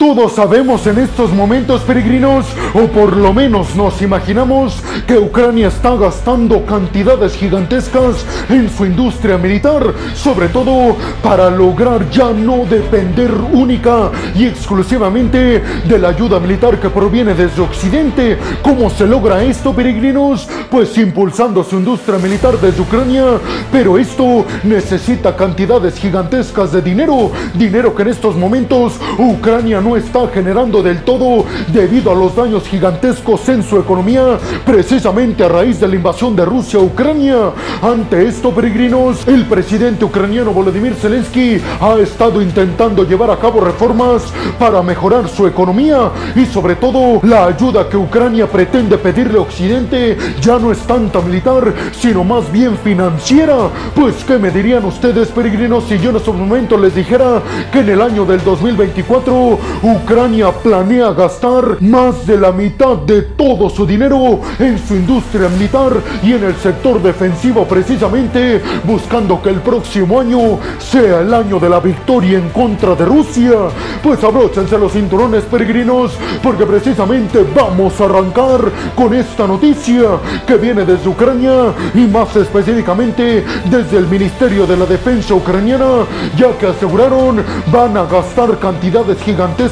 Todos sabemos en estos momentos, peregrinos, o por lo menos nos imaginamos, que Ucrania está gastando cantidades gigantescas en su industria militar, sobre todo para lograr ya no depender única y exclusivamente de la ayuda militar que proviene desde Occidente. ¿Cómo se logra esto, peregrinos? Pues impulsando su industria militar desde Ucrania, pero esto necesita cantidades gigantescas de dinero, dinero que en estos momentos Ucrania no no está generando del todo debido a los daños gigantescos en su economía, precisamente a raíz de la invasión de Rusia a Ucrania. Ante esto, peregrinos, el presidente ucraniano Volodymyr Zelensky ha estado intentando llevar a cabo reformas para mejorar su economía y sobre todo la ayuda que Ucrania pretende pedirle a Occidente ya no es tanta militar, sino más bien financiera. Pues, ¿qué me dirían ustedes, peregrinos, si yo en estos momentos les dijera que en el año del 2024 Ucrania planea gastar más de la mitad de todo su dinero en su industria militar y en el sector defensivo precisamente buscando que el próximo año sea el año de la victoria en contra de Rusia. Pues abróchense los cinturones peregrinos porque precisamente vamos a arrancar con esta noticia que viene desde Ucrania y más específicamente desde el Ministerio de la Defensa ucraniana ya que aseguraron van a gastar cantidades gigantes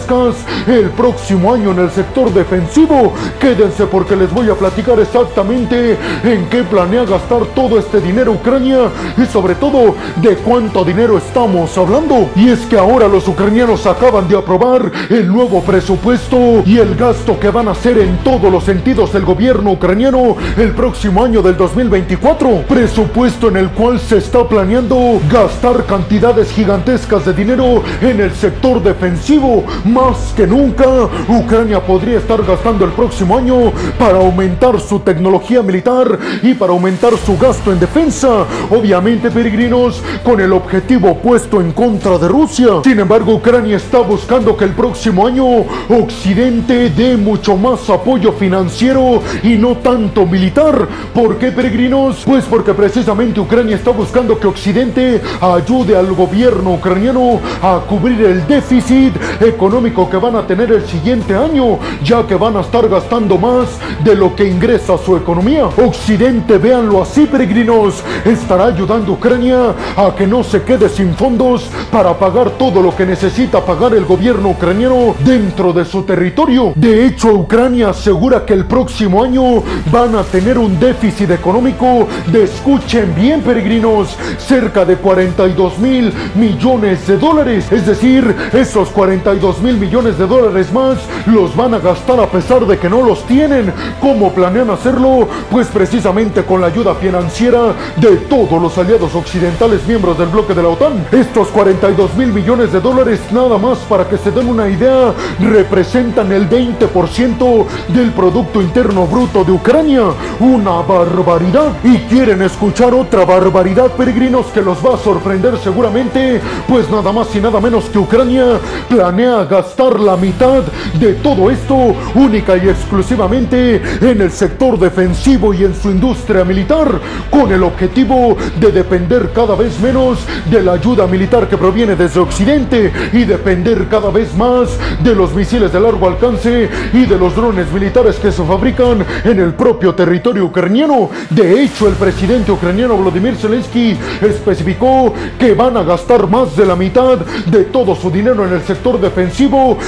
el próximo año en el sector defensivo. Quédense porque les voy a platicar exactamente en qué planea gastar todo este dinero Ucrania y sobre todo de cuánto dinero estamos hablando. Y es que ahora los ucranianos acaban de aprobar el nuevo presupuesto y el gasto que van a hacer en todos los sentidos el gobierno ucraniano el próximo año del 2024. Presupuesto en el cual se está planeando gastar cantidades gigantescas de dinero en el sector defensivo más que nunca, Ucrania podría estar gastando el próximo año para aumentar su tecnología militar y para aumentar su gasto en defensa. Obviamente, peregrinos, con el objetivo puesto en contra de Rusia. Sin embargo, Ucrania está buscando que el próximo año Occidente dé mucho más apoyo financiero y no tanto militar. ¿Por qué, peregrinos? Pues porque precisamente Ucrania está buscando que Occidente ayude al gobierno ucraniano a cubrir el déficit económico que van a tener el siguiente año, ya que van a estar gastando más de lo que ingresa su economía. Occidente, véanlo así, peregrinos, estará ayudando a Ucrania a que no se quede sin fondos para pagar todo lo que necesita pagar el gobierno ucraniano dentro de su territorio. De hecho, Ucrania asegura que el próximo año van a tener un déficit económico de, escuchen bien, peregrinos, cerca de 42 mil millones de dólares. Es decir, esos 42 mil mil millones de dólares más los van a gastar a pesar de que no los tienen. ¿Cómo planean hacerlo? Pues precisamente con la ayuda financiera de todos los aliados occidentales miembros del bloque de la OTAN. Estos 42 mil millones de dólares, nada más para que se den una idea, representan el 20% del Producto Interno Bruto de Ucrania. Una barbaridad. Y quieren escuchar otra barbaridad, peregrinos, que los va a sorprender seguramente. Pues nada más y nada menos que Ucrania planea gastar la mitad de todo esto única y exclusivamente en el sector defensivo y en su industria militar, con el objetivo de depender cada vez menos de la ayuda militar que proviene desde Occidente y depender cada vez más de los misiles de largo alcance y de los drones militares que se fabrican en el propio territorio ucraniano. De hecho, el presidente ucraniano Vladimir Zelensky especificó que van a gastar más de la mitad de todo su dinero en el sector defensivo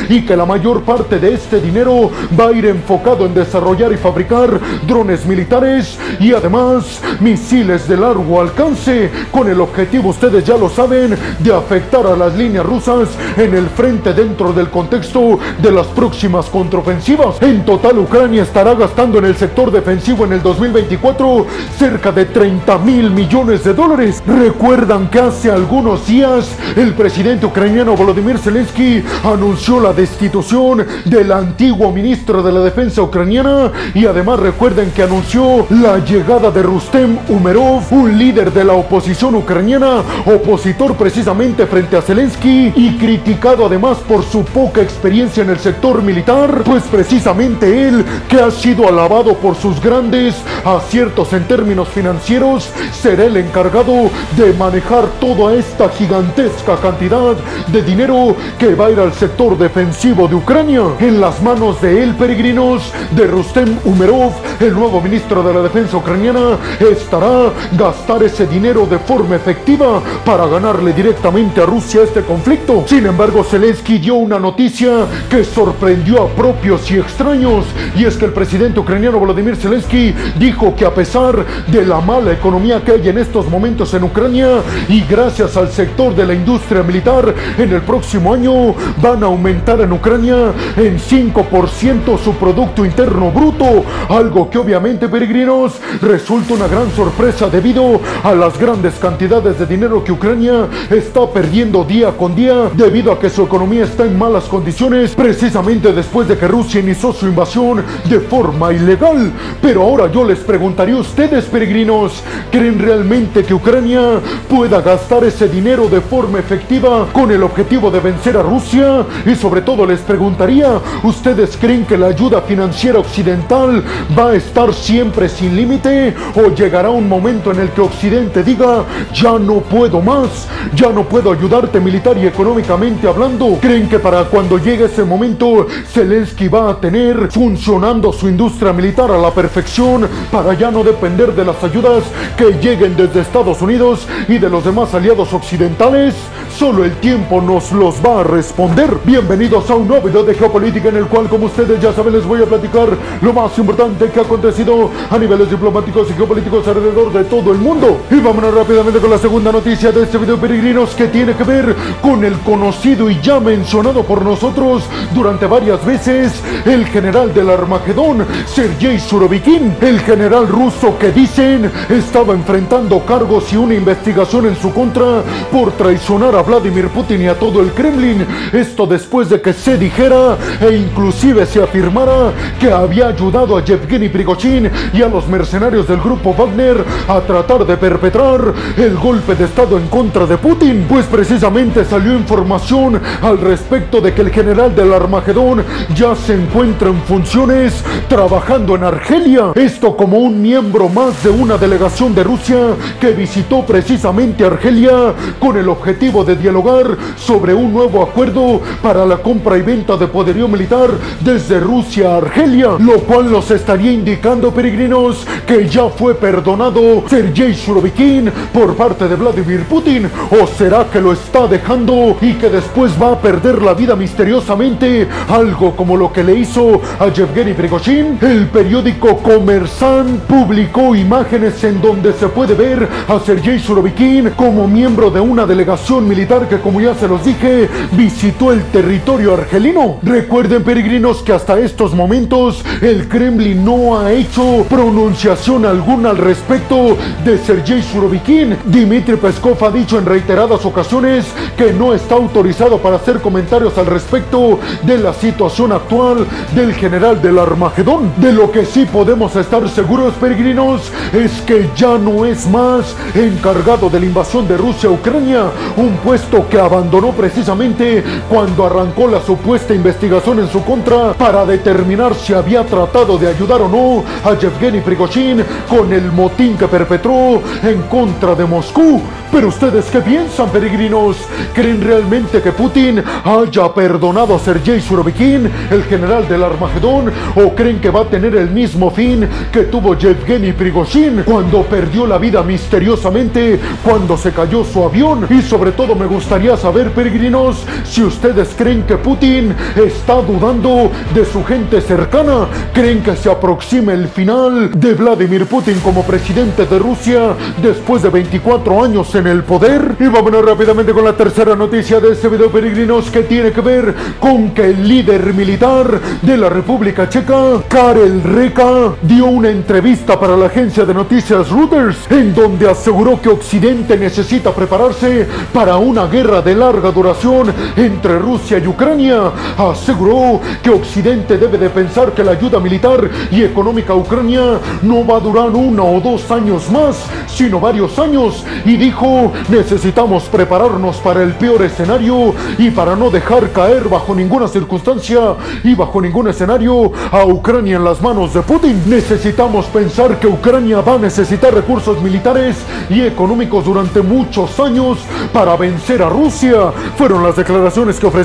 y que la mayor parte de este dinero va a ir enfocado en desarrollar y fabricar drones militares y además misiles de largo alcance con el objetivo, ustedes ya lo saben, de afectar a las líneas rusas en el frente dentro del contexto de las próximas contraofensivas. En total, Ucrania estará gastando en el sector defensivo en el 2024 cerca de 30 mil millones de dólares. Recuerdan que hace algunos días el presidente ucraniano Volodymyr Zelensky anunció la destitución del antiguo ministro de la defensa ucraniana y además recuerden que anunció la llegada de Rustem Umerov, un líder de la oposición ucraniana, opositor precisamente frente a Zelensky y criticado además por su poca experiencia en el sector militar, pues precisamente él, que ha sido alabado por sus grandes aciertos en términos financieros, será el encargado de manejar toda esta gigantesca cantidad de dinero que va a ir al sector sector defensivo de Ucrania en las manos de el peregrinos de Rustem Umerov, el nuevo ministro de la defensa ucraniana, estará gastar ese dinero de forma efectiva para ganarle directamente a Rusia este conflicto. Sin embargo, Zelensky dio una noticia que sorprendió a propios y extraños, y es que el presidente ucraniano Volodymyr Zelensky dijo que a pesar de la mala economía que hay en estos momentos en Ucrania y gracias al sector de la industria militar, en el próximo año van a aumentar en Ucrania en 5% su Producto Interno Bruto, algo que obviamente peregrinos resulta una gran sorpresa debido a las grandes cantidades de dinero que Ucrania está perdiendo día con día debido a que su economía está en malas condiciones precisamente después de que Rusia inició su invasión de forma ilegal. Pero ahora yo les preguntaría a ustedes peregrinos, ¿creen realmente que Ucrania pueda gastar ese dinero de forma efectiva con el objetivo de vencer a Rusia? Y sobre todo les preguntaría, ¿ustedes creen que la ayuda financiera occidental va a estar siempre sin límite? ¿O llegará un momento en el que Occidente diga, ya no puedo más, ya no puedo ayudarte militar y económicamente hablando? ¿Creen que para cuando llegue ese momento Zelensky va a tener funcionando su industria militar a la perfección para ya no depender de las ayudas que lleguen desde Estados Unidos y de los demás aliados occidentales? Solo el tiempo nos los va a responder. Bienvenidos a un nuevo video de geopolítica en el cual, como ustedes ya saben, les voy a platicar lo más importante que ha acontecido a niveles diplomáticos y geopolíticos alrededor de todo el mundo. Y vámonos rápidamente con la segunda noticia de este video, peregrinos, que tiene que ver con el conocido y ya mencionado por nosotros durante varias veces, el general del Armagedón, Sergei Surovikin, el general ruso que dicen estaba enfrentando cargos y una investigación en su contra por traicionar a Vladimir Putin y a todo el Kremlin. Esto después de que se dijera e inclusive se afirmara que había ayudado a Yevgeny Prigozhin y a los mercenarios del grupo Wagner a tratar de perpetrar el golpe de estado en contra de Putin. Pues precisamente salió información al respecto de que el general del Armagedón ya se encuentra en funciones trabajando en Argelia. Esto como un miembro más de una delegación de Rusia que visitó precisamente Argelia con el objetivo de dialogar sobre un nuevo acuerdo para la compra y venta de poderío militar desde Rusia a Argelia, lo cual nos estaría indicando, peregrinos, que ya fue perdonado Sergei Surovikin por parte de Vladimir Putin, o será que lo está dejando y que después va a perder la vida misteriosamente, algo como lo que le hizo a Yevgeny Prigozhin. El periódico Comersan publicó imágenes en donde se puede ver a Sergei Surovikin como miembro de una delegación militar que, como ya se los dije, visitó el territorio argelino. Recuerden, peregrinos, que hasta estos momentos el Kremlin no ha hecho pronunciación alguna al respecto de Sergei Surovikin. Dmitry Peskov ha dicho en reiteradas ocasiones que no está autorizado para hacer comentarios al respecto de la situación actual del general del Armagedón. De lo que sí podemos estar seguros, peregrinos, es que ya no es más encargado de la invasión de Rusia a Ucrania, un puesto que abandonó precisamente cuando arrancó la supuesta investigación en su contra para determinar si había tratado de ayudar o no a Yevgeny Prigozhin con el motín que perpetró en contra de Moscú. Pero ustedes qué piensan, peregrinos? ¿Creen realmente que Putin haya perdonado a Sergei Surovikin, el general del Armagedón, o creen que va a tener el mismo fin que tuvo Yevgeny Prigozhin cuando perdió la vida misteriosamente cuando se cayó su avión? Y sobre todo me gustaría saber, peregrinos, si creen que Putin está dudando de su gente cercana, creen que se aproxima el final de Vladimir Putin como presidente de Rusia después de 24 años en el poder. Y vámonos rápidamente con la tercera noticia de este video, peregrinos, que tiene que ver con que el líder militar de la República Checa, Karel Reka, dio una entrevista para la agencia de noticias Reuters, en donde aseguró que Occidente necesita prepararse para una guerra de larga duración entre Rusia y Ucrania. Aseguró que Occidente debe de pensar que la ayuda militar y económica a Ucrania no va a durar uno o dos años más, sino varios años. Y dijo, necesitamos prepararnos para el peor escenario y para no dejar caer bajo ninguna circunstancia y bajo ningún escenario a Ucrania en las manos de Putin. Necesitamos pensar que Ucrania va a necesitar recursos militares y económicos durante muchos años para vencer a Rusia. Fueron las declaraciones que ofreció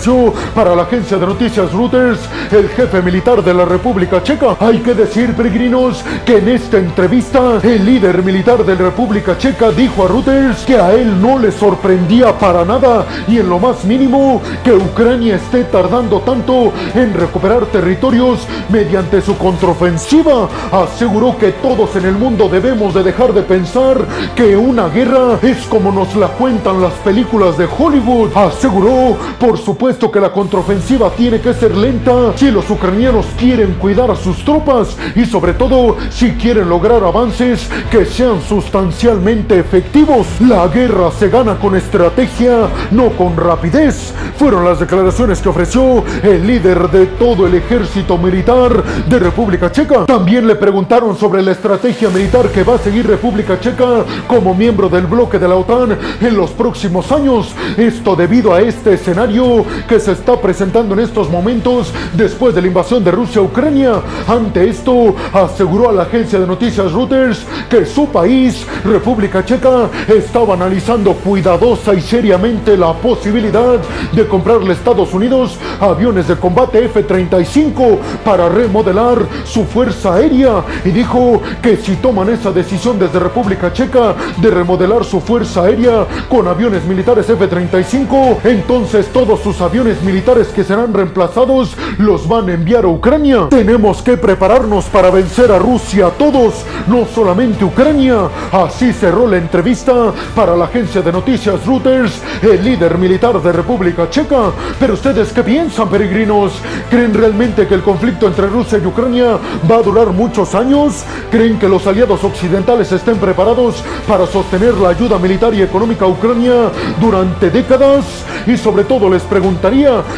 para la agencia de noticias Reuters el jefe militar de la República Checa. Hay que decir, peregrinos, que en esta entrevista el líder militar de la República Checa dijo a Reuters que a él no le sorprendía para nada y en lo más mínimo que Ucrania esté tardando tanto en recuperar territorios mediante su contraofensiva. Aseguró que todos en el mundo debemos de dejar de pensar que una guerra es como nos la cuentan las películas de Hollywood. Aseguró, por supuesto, que la contraofensiva tiene que ser lenta si los ucranianos quieren cuidar a sus tropas y sobre todo si quieren lograr avances que sean sustancialmente efectivos. La guerra se gana con estrategia, no con rapidez. Fueron las declaraciones que ofreció el líder de todo el ejército militar de República Checa. También le preguntaron sobre la estrategia militar que va a seguir República Checa como miembro del bloque de la OTAN en los próximos años. Esto debido a este escenario que se está presentando en estos momentos después de la invasión de Rusia a Ucrania. Ante esto, aseguró a la agencia de noticias Reuters que su país, República Checa, estaba analizando cuidadosa y seriamente la posibilidad de comprarle a Estados Unidos aviones de combate F-35 para remodelar su fuerza aérea y dijo que si toman esa decisión desde República Checa de remodelar su fuerza aérea con aviones militares F-35, entonces todos sus aviones militares que serán reemplazados los van a enviar a Ucrania. Tenemos que prepararnos para vencer a Rusia todos, no solamente Ucrania. Así cerró la entrevista para la agencia de noticias Reuters, el líder militar de República Checa. Pero ustedes qué piensan, peregrinos? ¿Creen realmente que el conflicto entre Rusia y Ucrania va a durar muchos años? ¿Creen que los aliados occidentales estén preparados para sostener la ayuda militar y económica a Ucrania durante décadas? Y sobre todo les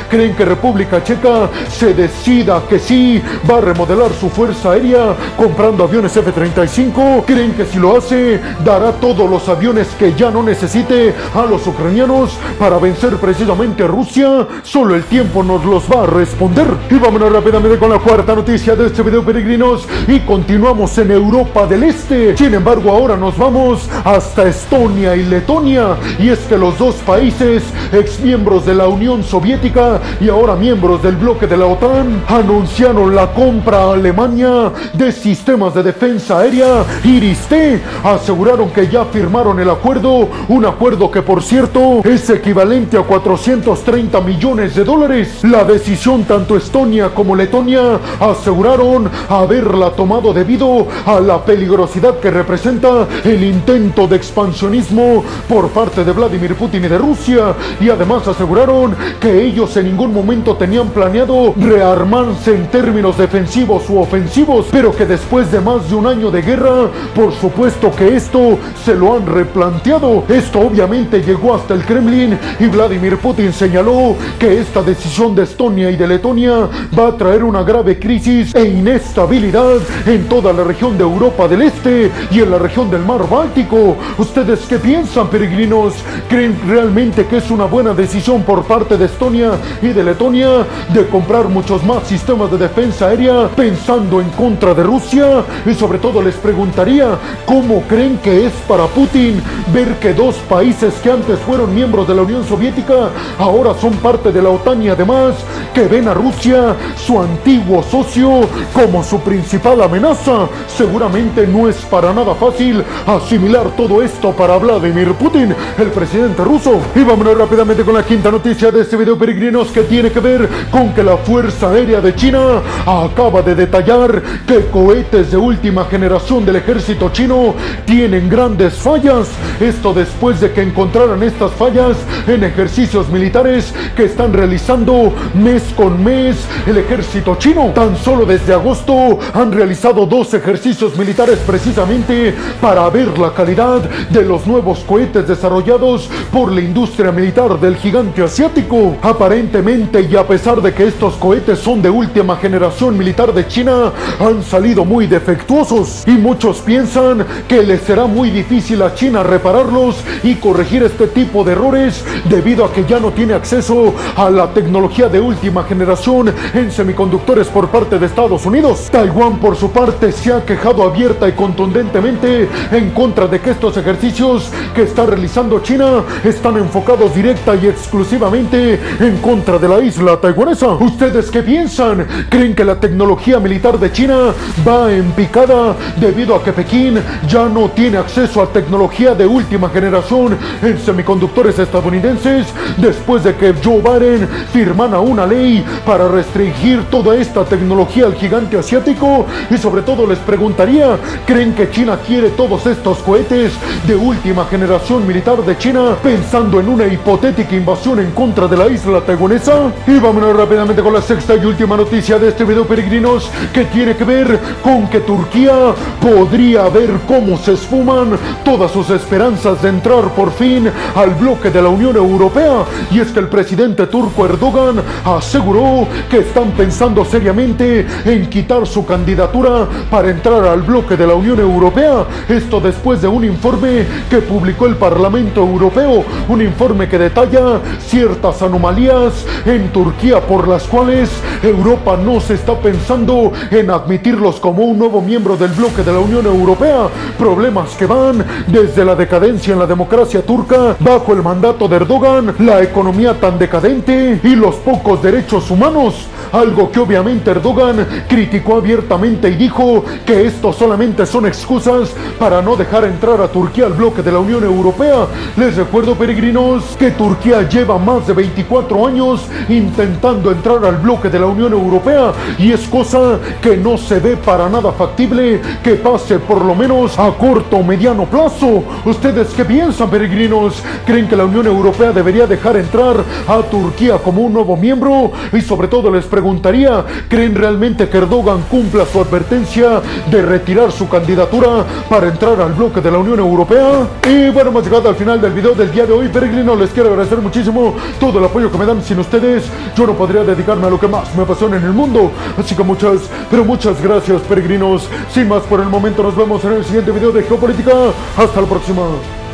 ¿creen que República Checa se decida que sí va a remodelar su fuerza aérea comprando aviones F-35? ¿Creen que si lo hace dará todos los aviones que ya no necesite a los ucranianos para vencer precisamente a Rusia? Solo el tiempo nos los va a responder. Y vámonos rápidamente con la cuarta noticia de este video peregrinos y continuamos en Europa del Este. Sin embargo, ahora nos vamos hasta Estonia y Letonia y es que los dos países ex miembros de la Unión Soviética y ahora miembros del bloque de la OTAN anunciaron la compra a Alemania de sistemas de defensa aérea Iris-T. Aseguraron que ya firmaron el acuerdo, un acuerdo que por cierto es equivalente a 430 millones de dólares. La decisión tanto Estonia como Letonia aseguraron haberla tomado debido a la peligrosidad que representa el intento de expansionismo por parte de Vladimir Putin y de Rusia y además aseguraron que ellos en ningún momento tenían planeado rearmarse en términos defensivos u ofensivos, pero que después de más de un año de guerra, por supuesto que esto se lo han replanteado. Esto obviamente llegó hasta el Kremlin y Vladimir Putin señaló que esta decisión de Estonia y de Letonia va a traer una grave crisis e inestabilidad en toda la región de Europa del Este y en la región del Mar Báltico. ¿Ustedes qué piensan, peregrinos? ¿Creen realmente que es una buena decisión por parte de Estonia y de Letonia de comprar muchos más sistemas de defensa aérea pensando en contra de Rusia? Y sobre todo les preguntaría, ¿cómo creen que es para Putin ver que dos países que antes fueron miembros de la Unión Soviética ahora son parte de la OTAN y además que ven a Rusia, su antiguo socio, como su principal amenaza? Seguramente no es para nada fácil asimilar todo esto para Vladimir Putin, el presidente ruso. Y vámonos rápidamente con la quinta noticia de este video, peregrinos, que tiene que ver con que la Fuerza Aérea de China acaba de detallar que cohetes de última generación del ejército chino tienen grandes fallas. Esto después de que encontraran estas fallas en ejercicios militares que están realizando mes con mes el ejército chino. Tan solo desde agosto han realizado dos ejercicios militares precisamente para ver la calidad de los nuevos cohetes desarrollados por la industria militar del gigante asiático. Aparentemente y a pesar de que estos cohetes son de última generación militar de China, han salido muy defectuosos y muchos piensan que les será muy difícil a China repararlos y corregir este tipo de errores debido a que ya no tiene acceso a la tecnología de última generación en semiconductores por parte de Estados Unidos. Taiwán por su parte se ha quejado abierta y contundentemente en contra de que estos ejercicios que está realizando China están enfocados directa y exclusivamente en contra de la isla taiwanesa. ¿Ustedes qué piensan? ¿Creen que la tecnología militar de China va en picada debido a que Pekín ya no tiene acceso a tecnología de última generación en semiconductores estadounidenses después de que Joe Biden firmara una ley para restringir toda esta tecnología al gigante asiático? Y sobre todo les preguntaría, ¿creen que China quiere todos estos cohetes de última generación militar de China pensando en una hipotética invasión en contra de la isla taiwanesa? Y vámonos rápidamente con la sexta y última noticia de este video peregrinos que tiene que ver con que Turquía podría ver cómo se esfuman todas sus esperanzas de entrar por fin al bloque de la Unión Europea. Y es que el presidente turco Erdogan aseguró que están pensando seriamente en quitar su candidatura para entrar al bloque de la Unión Europea. Esto después de un informe que publicó el Parlamento Europeo, un informe que detalla ciertas anomalías en Turquía por las cuales Europa no se está pensando en admitirlos como un nuevo miembro del bloque de la Unión Europea. Problemas que van desde la decadencia en la democracia turca bajo el mandato de Erdogan, la economía tan decadente y los pocos derechos humanos. Algo que obviamente Erdogan criticó abiertamente y dijo que esto solamente son excusas para no dejar entrar a Turquía al bloque de la Unión Europea. Les recuerdo, peregrinos, que Turquía lleva más de 24 años intentando entrar al bloque de la Unión Europea y es cosa que no se ve para nada factible que pase por lo menos a corto o mediano plazo. ¿Ustedes qué piensan, peregrinos? ¿Creen que la Unión Europea debería dejar entrar a Turquía como un nuevo miembro? Y sobre todo les preguntaría, ¿creen realmente que Erdogan cumpla su advertencia de retirar su candidatura para entrar al bloque de la Unión Europea? Y bueno, hemos llegado al final del video del día de hoy, peregrinos. Les quiero agradecer muchísimo todo el apoyo que me dan. Sin ustedes, yo no podría dedicarme a lo que más me apasiona en el mundo. Así que muchas, pero muchas gracias, peregrinos. Sin más por el momento, nos vemos en el siguiente video de Geopolítica. Hasta la próxima.